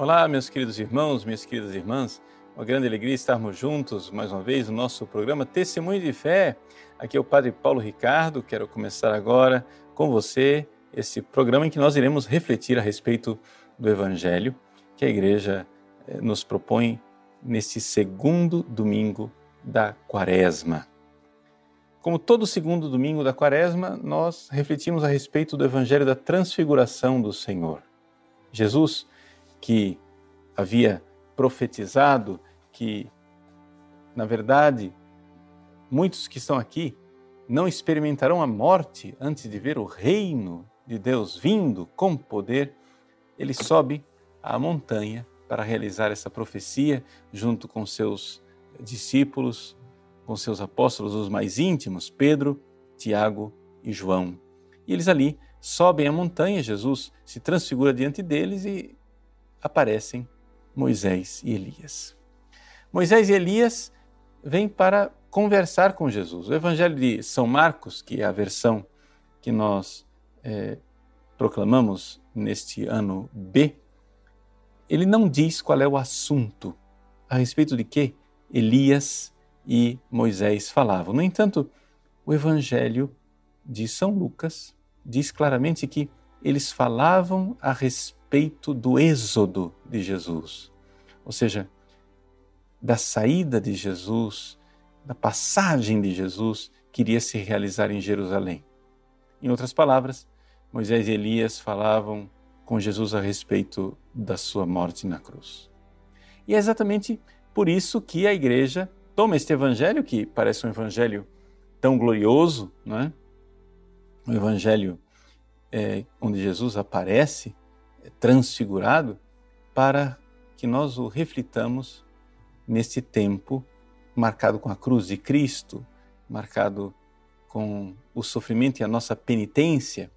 Olá, meus queridos irmãos, minhas queridas irmãs. Uma grande alegria estarmos juntos mais uma vez no nosso programa Testemunho de Fé. Aqui é o Padre Paulo Ricardo. Quero começar agora com você esse programa em que nós iremos refletir a respeito do Evangelho que a Igreja eh, nos propõe neste segundo domingo da Quaresma. Como todo segundo domingo da Quaresma, nós refletimos a respeito do Evangelho da Transfiguração do Senhor. Jesus que havia profetizado que, na verdade, muitos que estão aqui não experimentarão a morte antes de ver o reino de Deus vindo com poder, ele sobe à montanha para realizar essa profecia junto com seus discípulos, com seus apóstolos, os mais íntimos, Pedro, Tiago e João. E eles ali sobem a montanha, Jesus se transfigura diante deles e aparecem Moisés e Elias. Moisés e Elias vêm para conversar com Jesus. O Evangelho de São Marcos, que é a versão que nós é, proclamamos neste ano B, ele não diz qual é o assunto a respeito de que Elias e Moisés falavam. No entanto, o Evangelho de São Lucas diz claramente que eles falavam a respeito do êxodo de Jesus, ou seja, da saída de Jesus, da passagem de Jesus que iria se realizar em Jerusalém. Em outras palavras, Moisés e Elias falavam com Jesus a respeito da sua morte na cruz. E é exatamente por isso que a igreja toma este evangelho, que parece um evangelho tão glorioso, não é? um evangelho é, onde Jesus aparece transfigurado, para que nós o reflitamos neste tempo marcado com a cruz de Cristo, marcado com o sofrimento e a nossa penitência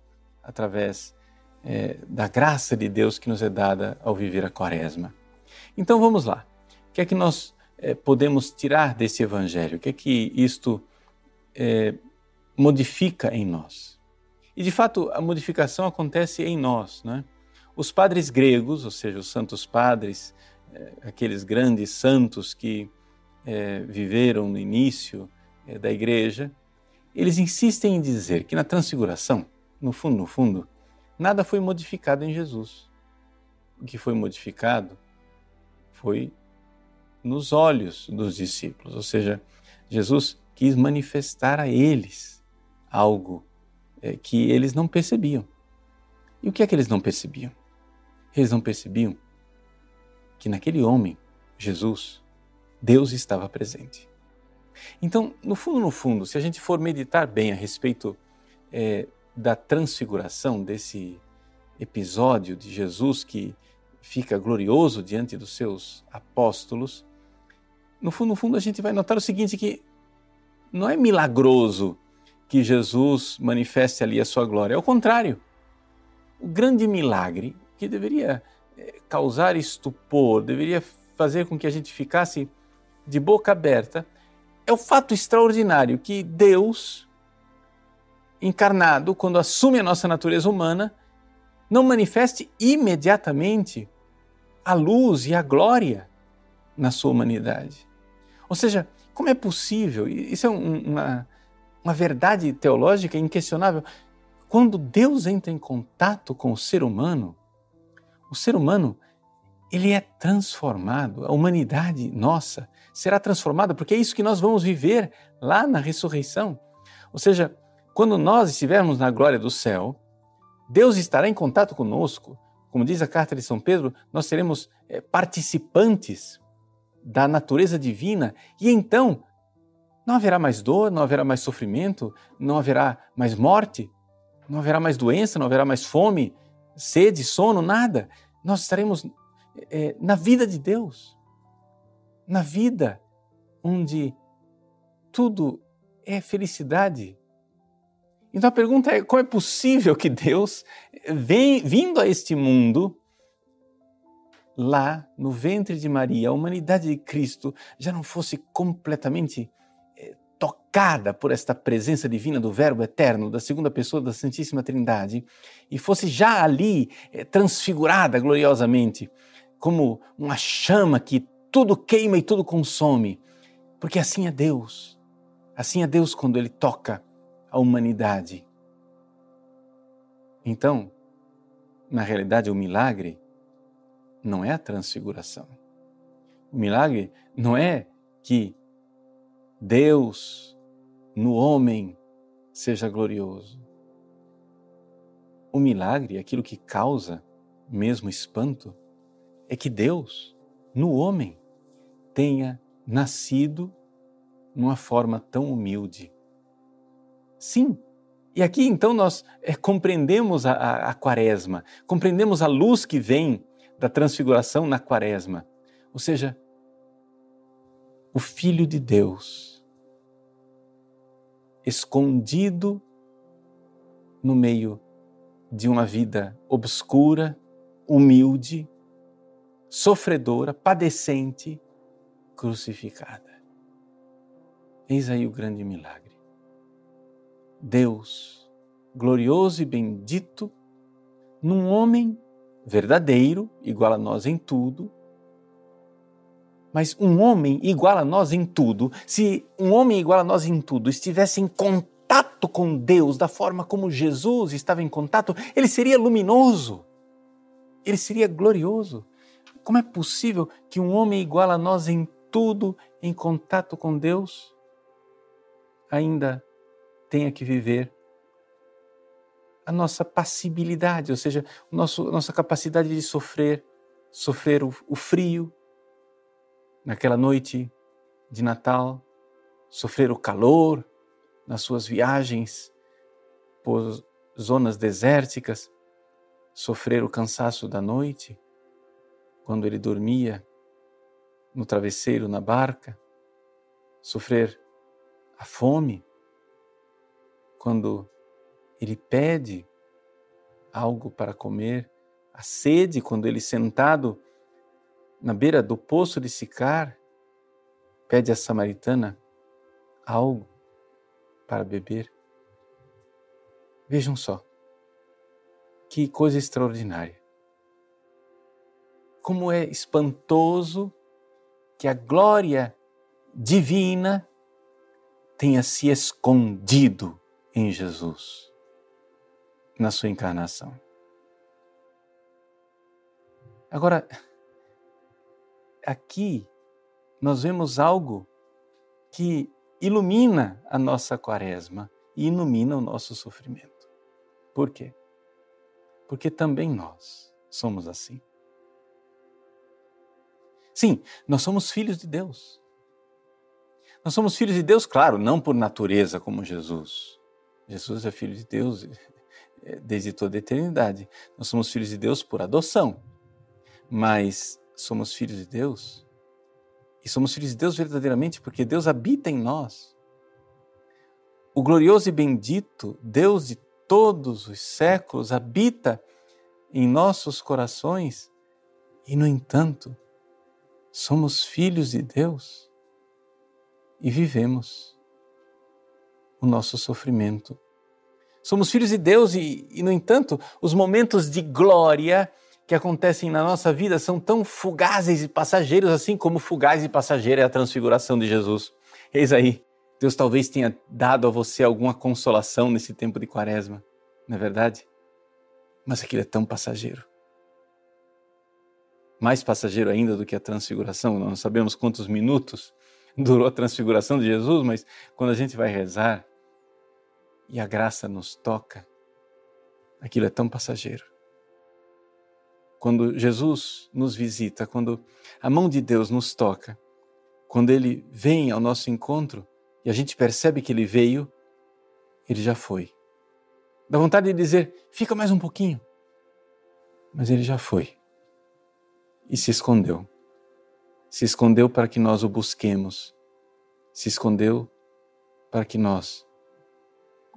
através é, da graça de Deus que nos é dada ao viver a Quaresma. Então vamos lá. O que é que nós é, podemos tirar desse Evangelho? O que é que isto é, modifica em nós? E de fato, a modificação acontece em nós. Né? Os padres gregos, ou seja, os santos padres, eh, aqueles grandes santos que eh, viveram no início eh, da igreja, eles insistem em dizer que na transfiguração, no fundo, no fundo, nada foi modificado em Jesus. O que foi modificado foi nos olhos dos discípulos, ou seja, Jesus quis manifestar a eles algo é, que eles não percebiam. E o que é que eles não percebiam? Eles não percebiam que naquele homem, Jesus, Deus estava presente. Então, no fundo, no fundo, se a gente for meditar bem a respeito é, da transfiguração, desse episódio de Jesus que fica glorioso diante dos seus apóstolos, no fundo, no fundo, a gente vai notar o seguinte: que não é milagroso que Jesus manifeste ali a sua glória. Ao contrário, o grande milagre que deveria eh, causar estupor, deveria fazer com que a gente ficasse de boca aberta, é o fato extraordinário que Deus, encarnado, quando assume a nossa natureza humana, não manifeste imediatamente a luz e a glória na sua humanidade. Ou seja, como é possível? Isso é uma, uma verdade teológica inquestionável. Quando Deus entra em contato com o ser humano, o ser humano ele é transformado, a humanidade nossa será transformada, porque é isso que nós vamos viver lá na ressurreição. Ou seja, quando nós estivermos na glória do céu, Deus estará em contato conosco. Como diz a carta de São Pedro, nós seremos é, participantes da natureza divina e então não haverá mais dor, não haverá mais sofrimento, não haverá mais morte, não haverá mais doença, não haverá mais fome, sede, sono, nada. Nós estaremos é, na vida de Deus, na vida onde tudo é felicidade. Então a pergunta é: como é possível que Deus, vem, vindo a este mundo, lá no ventre de Maria, a humanidade de Cristo já não fosse completamente tocada por esta presença divina do Verbo eterno, da segunda pessoa da Santíssima Trindade, e fosse já ali eh, transfigurada gloriosamente, como uma chama que tudo queima e tudo consome, porque assim é Deus. Assim é Deus quando Ele toca a humanidade. Então, na realidade, o milagre não é a transfiguração. O milagre não é que Deus no homem seja glorioso. O milagre, aquilo que causa mesmo espanto, é que Deus, no homem, tenha nascido numa forma tão humilde. Sim, e aqui então nós é, compreendemos a, a, a quaresma, compreendemos a luz que vem da transfiguração na quaresma. Ou seja, o Filho de Deus, escondido no meio de uma vida obscura, humilde, sofredora, padecente, crucificada. Eis aí o grande milagre. Deus, glorioso e bendito, num homem verdadeiro, igual a nós em tudo, mas um homem igual a nós em tudo, se um homem igual a nós em tudo estivesse em contato com Deus da forma como Jesus estava em contato, ele seria luminoso, ele seria glorioso. Como é possível que um homem igual a nós em tudo, em contato com Deus, ainda tenha que viver a nossa passibilidade, ou seja, a nossa capacidade de sofrer, sofrer o frio naquela noite de Natal, sofrer o calor nas suas viagens por zonas desérticas, sofrer o cansaço da noite, quando ele dormia no travesseiro na barca, sofrer a fome, quando ele pede algo para comer, a sede quando ele sentado na beira do poço de Sicar pede à samaritana algo para beber. Vejam só, que coisa extraordinária. Como é espantoso que a glória divina tenha se escondido em Jesus na sua encarnação. Agora, aqui nós vemos algo que ilumina a nossa quaresma e ilumina o nosso sofrimento. Por quê? Porque também nós somos assim. Sim, nós somos filhos de Deus. Nós somos filhos de Deus, claro, não por natureza como Jesus. Jesus é filho de Deus, desde toda a eternidade. Nós somos filhos de Deus por adoção, mas somos filhos de Deus e somos filhos de Deus verdadeiramente porque Deus habita em nós. O glorioso e bendito Deus de todos os séculos habita em nossos corações e, no entanto, somos filhos de Deus e vivemos o nosso sofrimento Somos filhos de Deus e, e, no entanto, os momentos de glória que acontecem na nossa vida são tão fugazes e passageiros, assim como fugaz e passageira é a transfiguração de Jesus. Eis aí, Deus talvez tenha dado a você alguma consolação nesse tempo de quaresma, não é verdade? Mas aquilo é tão passageiro. Mais passageiro ainda do que a transfiguração, nós não sabemos quantos minutos durou a transfiguração de Jesus, mas quando a gente vai rezar, e a graça nos toca, aquilo é tão passageiro. Quando Jesus nos visita, quando a mão de Deus nos toca, quando ele vem ao nosso encontro e a gente percebe que ele veio, ele já foi. Dá vontade de dizer: fica mais um pouquinho. Mas ele já foi. E se escondeu. Se escondeu para que nós o busquemos. Se escondeu para que nós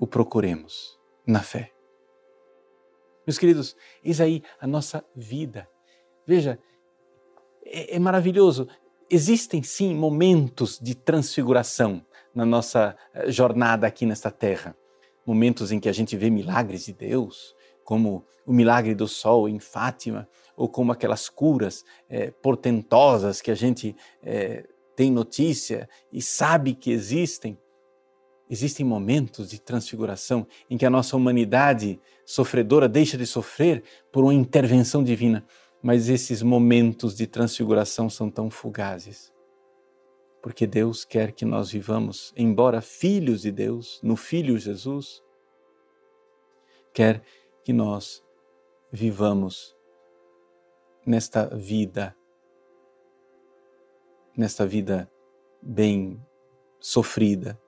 o procuremos na fé. Meus queridos, eis aí a nossa vida. Veja, é, é maravilhoso. Existem sim momentos de transfiguração na nossa eh, jornada aqui nesta terra. Momentos em que a gente vê milagres de Deus, como o milagre do sol em Fátima, ou como aquelas curas é, portentosas que a gente é, tem notícia e sabe que existem. Existem momentos de transfiguração em que a nossa humanidade sofredora deixa de sofrer por uma intervenção divina, mas esses momentos de transfiguração são tão fugazes. Porque Deus quer que nós vivamos, embora filhos de Deus, no Filho Jesus, quer que nós vivamos nesta vida, nesta vida bem sofrida,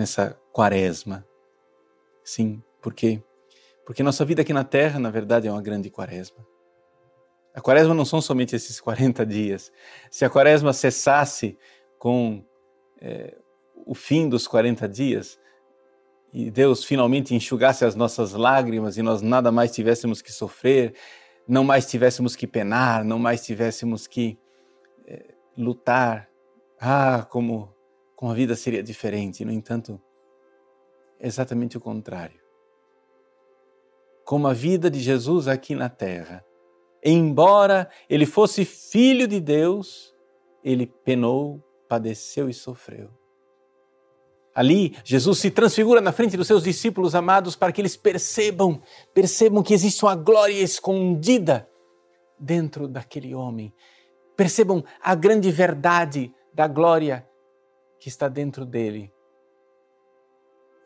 nessa quaresma. Sim, por quê? Porque nossa vida aqui na Terra, na verdade, é uma grande quaresma. A quaresma não são somente esses 40 dias. Se a quaresma cessasse com é, o fim dos 40 dias, e Deus finalmente enxugasse as nossas lágrimas e nós nada mais tivéssemos que sofrer, não mais tivéssemos que penar, não mais tivéssemos que é, lutar. Ah, como, como a vida seria diferente. No entanto, é exatamente o contrário. Como a vida de Jesus aqui na terra, embora ele fosse filho de Deus, ele penou, padeceu e sofreu. Ali, Jesus se transfigura na frente dos seus discípulos amados para que eles percebam, percebam que existe uma glória escondida dentro daquele homem. Percebam a grande verdade da glória que está dentro dele.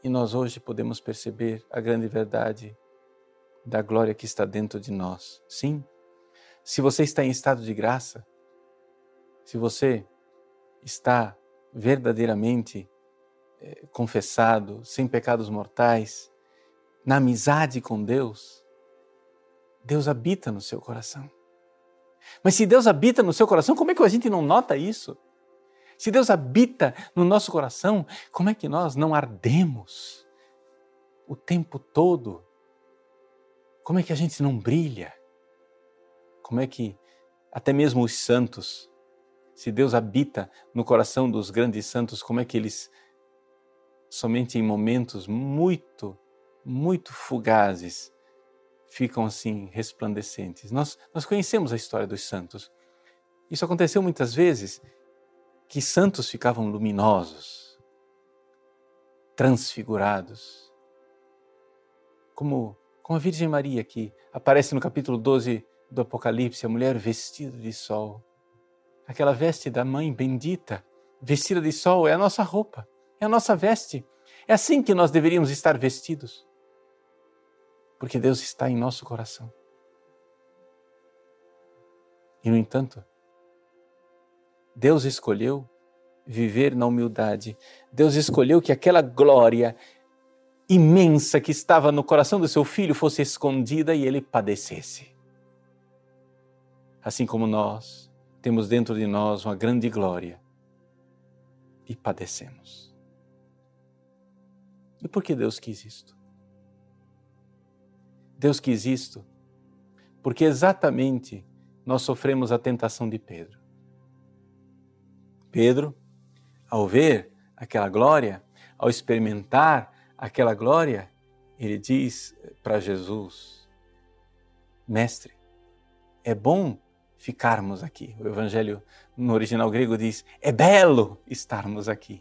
E nós hoje podemos perceber a grande verdade da glória que está dentro de nós. Sim, se você está em estado de graça, se você está verdadeiramente eh, confessado, sem pecados mortais, na amizade com Deus, Deus habita no seu coração. Mas se Deus habita no seu coração, como é que a gente não nota isso? Se Deus habita no nosso coração, como é que nós não ardemos o tempo todo? Como é que a gente não brilha? Como é que até mesmo os santos, se Deus habita no coração dos grandes santos, como é que eles somente em momentos muito, muito fugazes, ficam assim resplandecentes. Nós, nós conhecemos a história dos santos. Isso aconteceu muitas vezes que santos ficavam luminosos, transfigurados. Como, como a Virgem Maria, que aparece no capítulo 12 do Apocalipse, a mulher vestida de sol. Aquela veste da mãe bendita, vestida de sol, é a nossa roupa é a nossa veste. É assim que nós deveríamos estar vestidos. Porque Deus está em nosso coração. E, no entanto, Deus escolheu viver na humildade. Deus escolheu que aquela glória imensa que estava no coração do seu filho fosse escondida e ele padecesse. Assim como nós temos dentro de nós uma grande glória e padecemos. E por que Deus quis isto? Deus quis isto porque exatamente nós sofremos a tentação de Pedro. Pedro, ao ver aquela glória, ao experimentar aquela glória, ele diz para Jesus: Mestre, é bom ficarmos aqui. O evangelho no original grego diz: é belo estarmos aqui.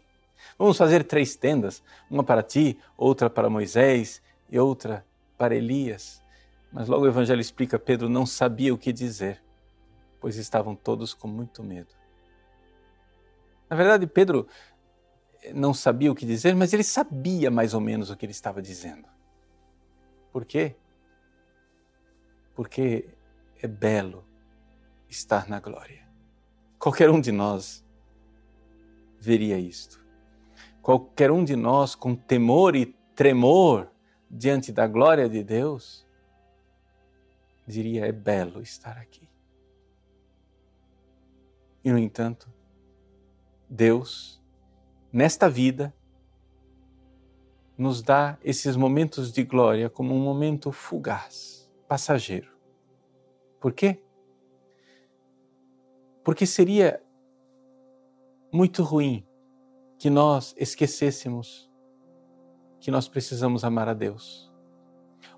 Vamos fazer três tendas, uma para ti, outra para Moisés e outra para Elias. Mas logo o Evangelho explica: Pedro não sabia o que dizer, pois estavam todos com muito medo. Na verdade, Pedro não sabia o que dizer, mas ele sabia mais ou menos o que ele estava dizendo. Por quê? Porque é belo estar na glória. Qualquer um de nós veria isto qualquer um de nós com temor e tremor diante da glória de Deus, diria: é belo estar aqui. E, no entanto, Deus, nesta vida, nos dá esses momentos de glória como um momento fugaz, passageiro. Por quê? Porque seria muito ruim que nós esquecêssemos que nós precisamos amar a Deus.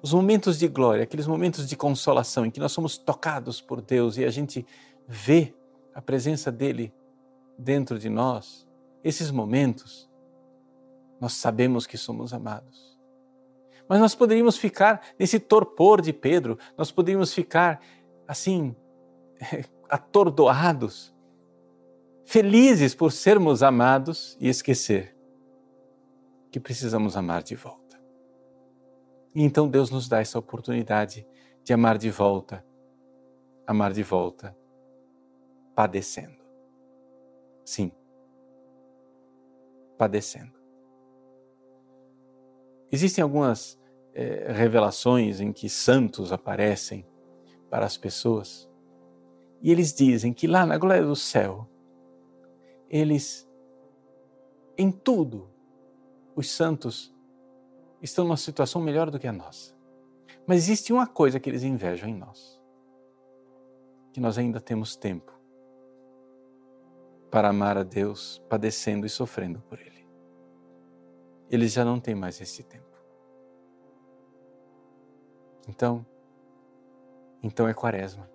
os momentos de glória, aqueles momentos de consolação em que nós somos tocados por Deus e a gente vê a presença dele dentro de nós, esses momentos, nós sabemos que somos amados. Mas nós poderíamos ficar nesse torpor de Pedro, nós poderíamos ficar assim, atordoados, felizes por sermos amados e esquecer que precisamos amar de volta. E então Deus nos dá essa oportunidade de amar de volta, amar de volta, padecendo. Sim, padecendo. Existem algumas é, revelações em que santos aparecem para as pessoas e eles dizem que lá na glória do céu, eles, em tudo, os santos estão numa situação melhor do que a nossa. Mas existe uma coisa que eles invejam em nós: que nós ainda temos tempo para amar a Deus padecendo e sofrendo por Ele. Eles já não têm mais esse tempo. Então, então é quaresma.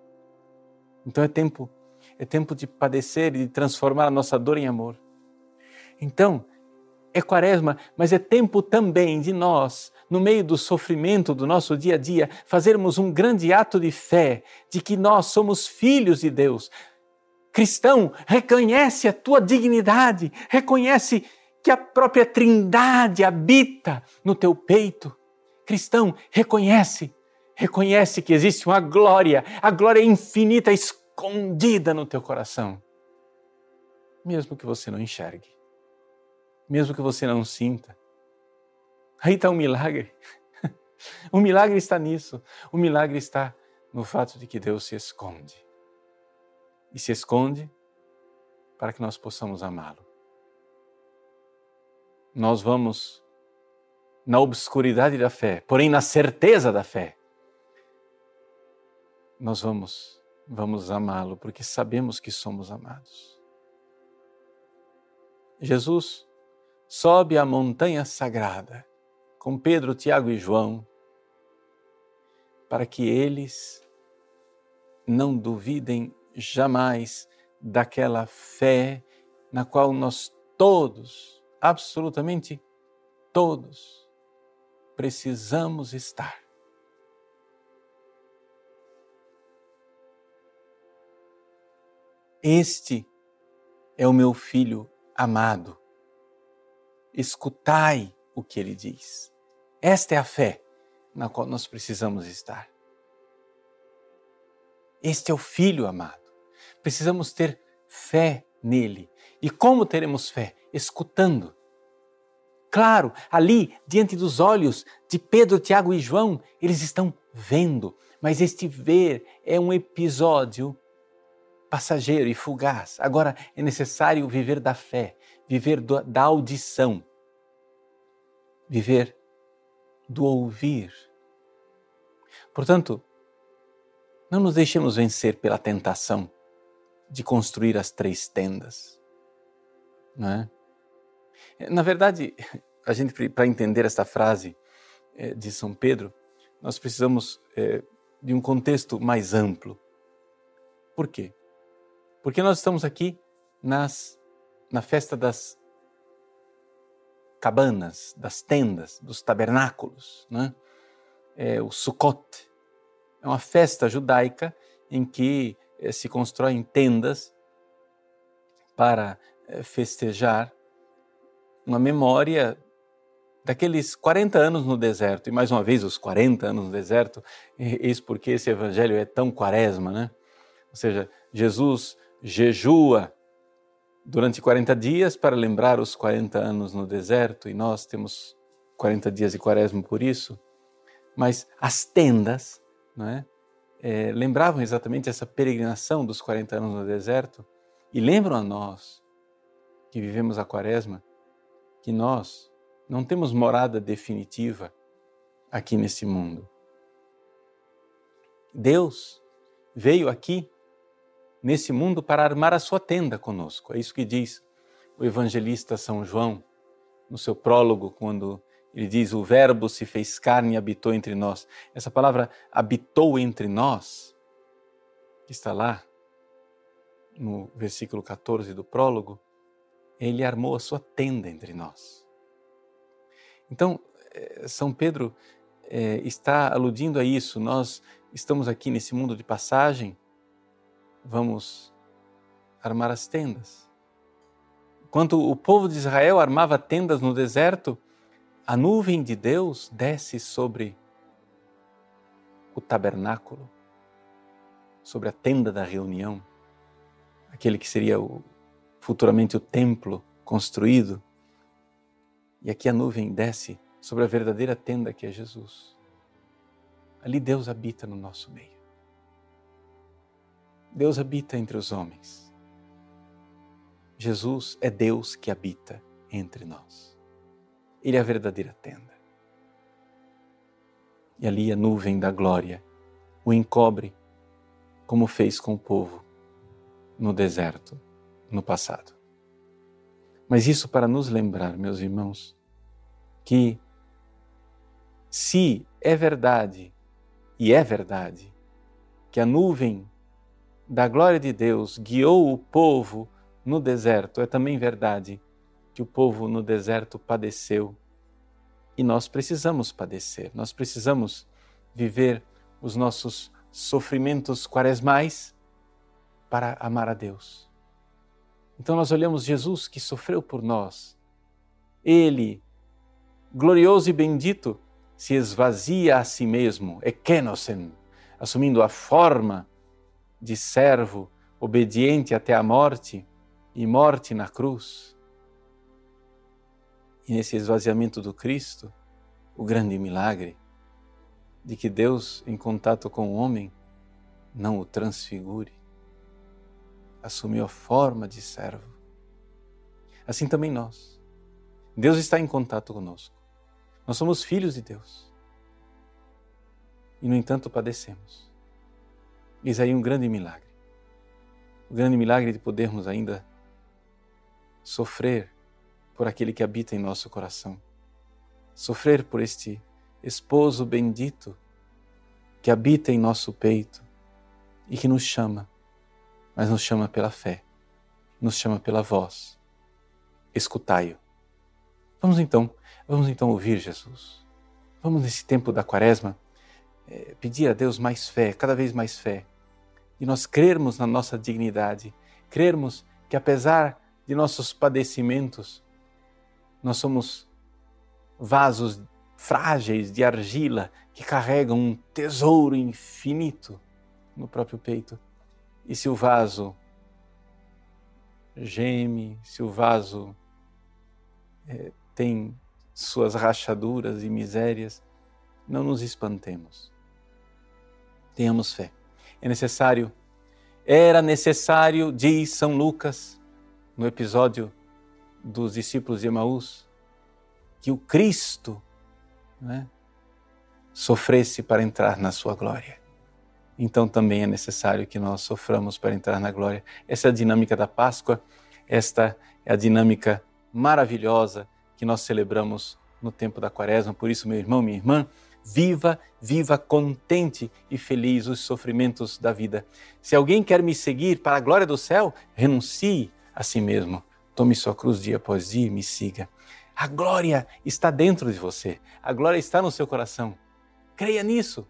Então é tempo, é tempo de padecer e de transformar a nossa dor em amor. Então, é quaresma, mas é tempo também de nós, no meio do sofrimento do nosso dia a dia, fazermos um grande ato de fé de que nós somos filhos de Deus. Cristão, reconhece a tua dignidade, reconhece que a própria Trindade habita no teu peito. Cristão, reconhece, reconhece que existe uma glória, a glória infinita escondida no teu coração, mesmo que você não enxergue mesmo que você não sinta. Aí está um milagre. o milagre está nisso. O milagre está no fato de que Deus se esconde. E se esconde para que nós possamos amá-lo. Nós vamos na obscuridade da fé, porém na certeza da fé. Nós vamos vamos amá-lo porque sabemos que somos amados. Jesus sobe a montanha sagrada com Pedro, Tiago e João, para que eles não duvidem jamais daquela fé na qual nós todos, absolutamente todos, precisamos estar. Este é o meu filho amado escutai o que ele diz. Esta é a fé na qual nós precisamos estar. Este é o Filho amado. Precisamos ter fé nele. E como teremos fé? Escutando. Claro, ali, diante dos olhos de Pedro, Tiago e João, eles estão vendo, mas este ver é um episódio passageiro e fugaz. Agora é necessário viver da fé, viver do, da audição, viver do ouvir. Portanto, não nos deixemos vencer pela tentação de construir as três tendas. Não é? Na verdade, a gente para entender esta frase é, de São Pedro, nós precisamos é, de um contexto mais amplo. Por quê? Porque nós estamos aqui nas na festa das cabanas, das tendas, dos tabernáculos, né? é, o Sukkot. É uma festa judaica em que se constroem tendas para é, festejar uma memória daqueles 40 anos no deserto. E mais uma vez, os 40 anos no deserto, eis porque esse evangelho é tão quaresma, né? Ou seja, Jesus jejua durante 40 dias para lembrar os 40 anos no deserto, e nós temos 40 dias de quaresma por isso, mas as tendas não é? É, lembravam exatamente essa peregrinação dos 40 anos no deserto e lembram a nós que vivemos a quaresma que nós não temos morada definitiva aqui nesse mundo. Deus veio aqui nesse mundo para armar a sua tenda conosco. É isso que diz o evangelista São João no seu prólogo, quando Ele diz: O Verbo se fez carne e habitou entre nós. Essa palavra habitou entre nós, está lá no versículo 14 do prólogo, ele armou a sua tenda entre nós. Então, eh, São Pedro é, está aludindo a isso. Nós estamos aqui nesse mundo de passagem, vamos armar as tendas. Enquanto o povo de Israel armava tendas no deserto, a nuvem de Deus desce sobre o tabernáculo, sobre a tenda da reunião, aquele que seria o, futuramente o templo construído. E aqui a nuvem desce sobre a verdadeira tenda que é Jesus. Ali Deus habita no nosso meio. Deus habita entre os homens. Jesus é Deus que habita entre nós. Ele é a verdadeira tenda. E ali a nuvem da glória o encobre, como fez com o povo no deserto no passado. Mas isso para nos lembrar, meus irmãos, que se é verdade, e é verdade, que a nuvem da glória de Deus guiou o povo no deserto, é também verdade que o povo no deserto padeceu. E nós precisamos padecer, nós precisamos viver os nossos sofrimentos quaresmais para amar a Deus. Então nós olhamos Jesus que sofreu por nós. Ele, glorioso e bendito, se esvazia a si mesmo, ekenosen, assumindo a forma de servo, obediente até a morte e morte na cruz. E nesse esvaziamento do Cristo, o grande milagre de que Deus, em contato com o homem, não o transfigure, assumiu a forma de servo. Assim também nós. Deus está em contato conosco. Nós somos filhos de Deus. E, no entanto, padecemos. Eis aí um grande milagre. O grande milagre de podermos ainda sofrer por aquele que habita em nosso coração. Sofrer por este esposo bendito que habita em nosso peito e que nos chama mas nos chama pela fé, nos chama pela voz. Escutai-o. Vamos então, vamos então ouvir Jesus. Vamos nesse tempo da quaresma é, pedir a Deus mais fé, cada vez mais fé, e nós crermos na nossa dignidade, crermos que apesar de nossos padecimentos, nós somos vasos frágeis de argila que carregam um tesouro infinito no próprio peito e se o vaso geme, se o vaso é, tem suas rachaduras e misérias, não nos espantemos. Tenhamos fé. É necessário, era necessário, diz São Lucas, no episódio dos discípulos de Emaús, que o Cristo né, sofresse para entrar na sua glória então também é necessário que nós soframos para entrar na glória. Essa é a dinâmica da Páscoa, esta é a dinâmica maravilhosa que nós celebramos no tempo da Quaresma. Por isso, meu irmão, minha irmã, viva, viva contente e feliz os sofrimentos da vida. Se alguém quer me seguir para a glória do céu, renuncie a si mesmo. Tome sua cruz dia após dia e me siga. A glória está dentro de você. A glória está no seu coração. Creia nisso.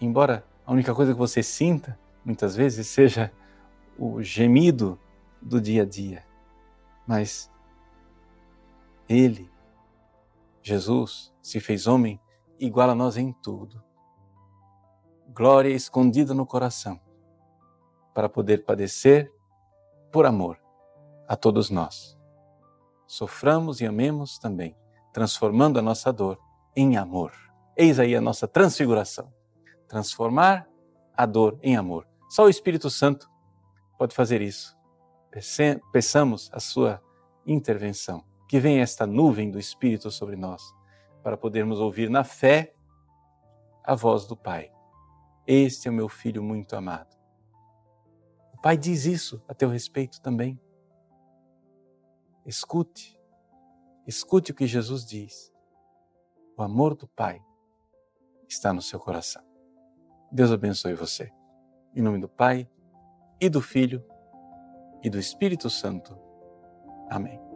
Embora a única coisa que você sinta, muitas vezes, seja o gemido do dia a dia. Mas Ele, Jesus, se fez homem igual a nós em tudo. Glória escondida no coração, para poder padecer por amor a todos nós. Soframos e amemos também, transformando a nossa dor em amor. Eis aí a nossa transfiguração transformar a dor em amor. Só o Espírito Santo pode fazer isso. Peçamos a sua intervenção. Que venha esta nuvem do Espírito sobre nós, para podermos ouvir na fé a voz do Pai. Este é o meu filho muito amado. O Pai diz isso a teu respeito também. Escute, escute o que Jesus diz. o amor do Pai está no seu coração. Deus abençoe você. Em nome do Pai, e do Filho, e do Espírito Santo. Amém.